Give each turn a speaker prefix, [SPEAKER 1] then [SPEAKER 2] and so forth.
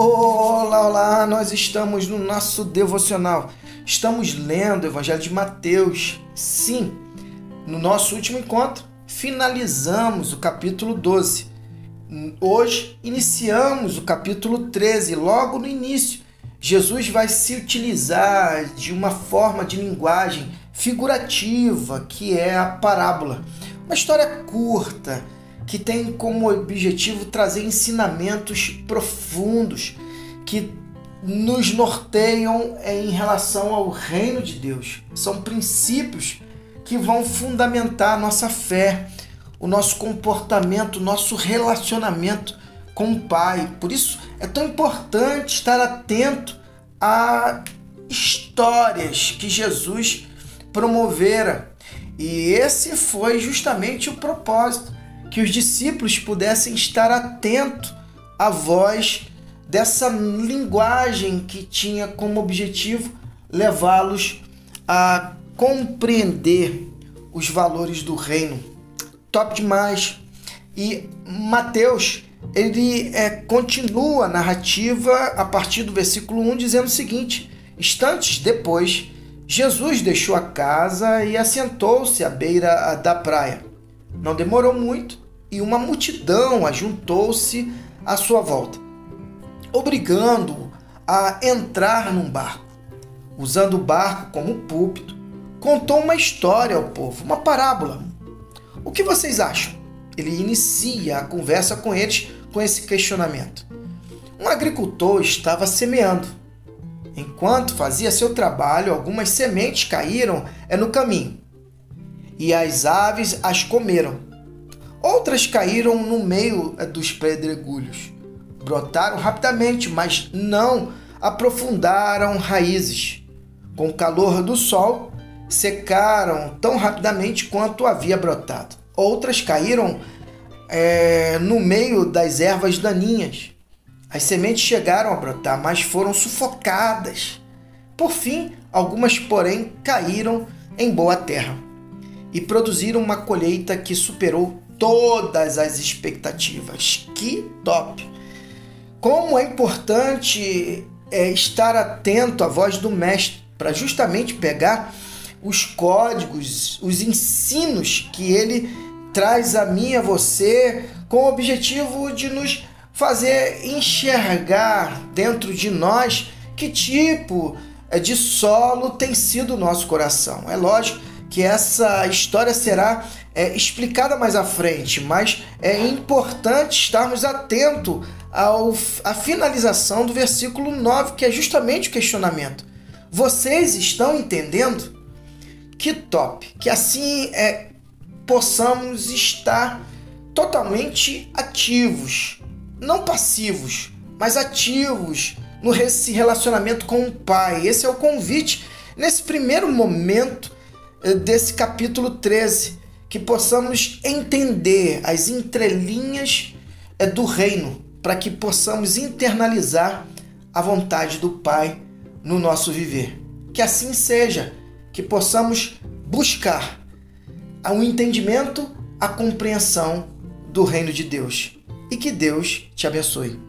[SPEAKER 1] Olá, olá! Nós estamos no nosso devocional. Estamos lendo o Evangelho de Mateus. Sim, no nosso último encontro, finalizamos o capítulo 12. Hoje iniciamos o capítulo 13. Logo no início, Jesus vai se utilizar de uma forma de linguagem figurativa que é a parábola. Uma história curta que tem como objetivo trazer ensinamentos profundos que nos norteiam em relação ao reino de Deus. São princípios que vão fundamentar a nossa fé, o nosso comportamento, o nosso relacionamento com o Pai. Por isso é tão importante estar atento a histórias que Jesus promovera. E esse foi justamente o propósito que os discípulos pudessem estar atentos à voz dessa linguagem que tinha como objetivo levá-los a compreender os valores do reino. Top demais! E Mateus ele é, continua a narrativa a partir do versículo 1 dizendo o seguinte: Instantes depois, Jesus deixou a casa e assentou-se à beira da praia. Não demorou muito e uma multidão ajuntou-se à sua volta, obrigando-o a entrar num barco. Usando o barco como púlpito, contou uma história ao povo, uma parábola. O que vocês acham? Ele inicia a conversa com eles com esse questionamento. Um agricultor estava semeando. Enquanto fazia seu trabalho, algumas sementes caíram é, no caminho e as aves as comeram. Outras caíram no meio é, dos pedregulhos. Brotaram rapidamente, mas não aprofundaram raízes. Com o calor do sol, secaram tão rapidamente quanto havia brotado. Outras caíram é, no meio das ervas daninhas. As sementes chegaram a brotar, mas foram sufocadas. Por fim, algumas, porém, caíram em boa terra e produziram uma colheita que superou todas as expectativas. Que top! Como é importante é, estar atento à voz do mestre para justamente pegar os códigos, os ensinos que ele traz a mim e a você com o objetivo de nos fazer enxergar dentro de nós que tipo é, de solo tem sido o nosso coração. É lógico que essa história será é, explicada mais à frente, mas é importante estarmos atentos à finalização do versículo 9, que é justamente o questionamento. Vocês estão entendendo? Que top! Que assim é, possamos estar totalmente ativos, não passivos, mas ativos no relacionamento com o Pai. Esse é o convite nesse primeiro momento eh, desse capítulo 13, que possamos entender as entrelinhas eh, do reino, para que possamos internalizar a vontade do Pai no nosso viver. Que assim seja, que possamos buscar o entendimento, a compreensão do reino de Deus. E que Deus te abençoe.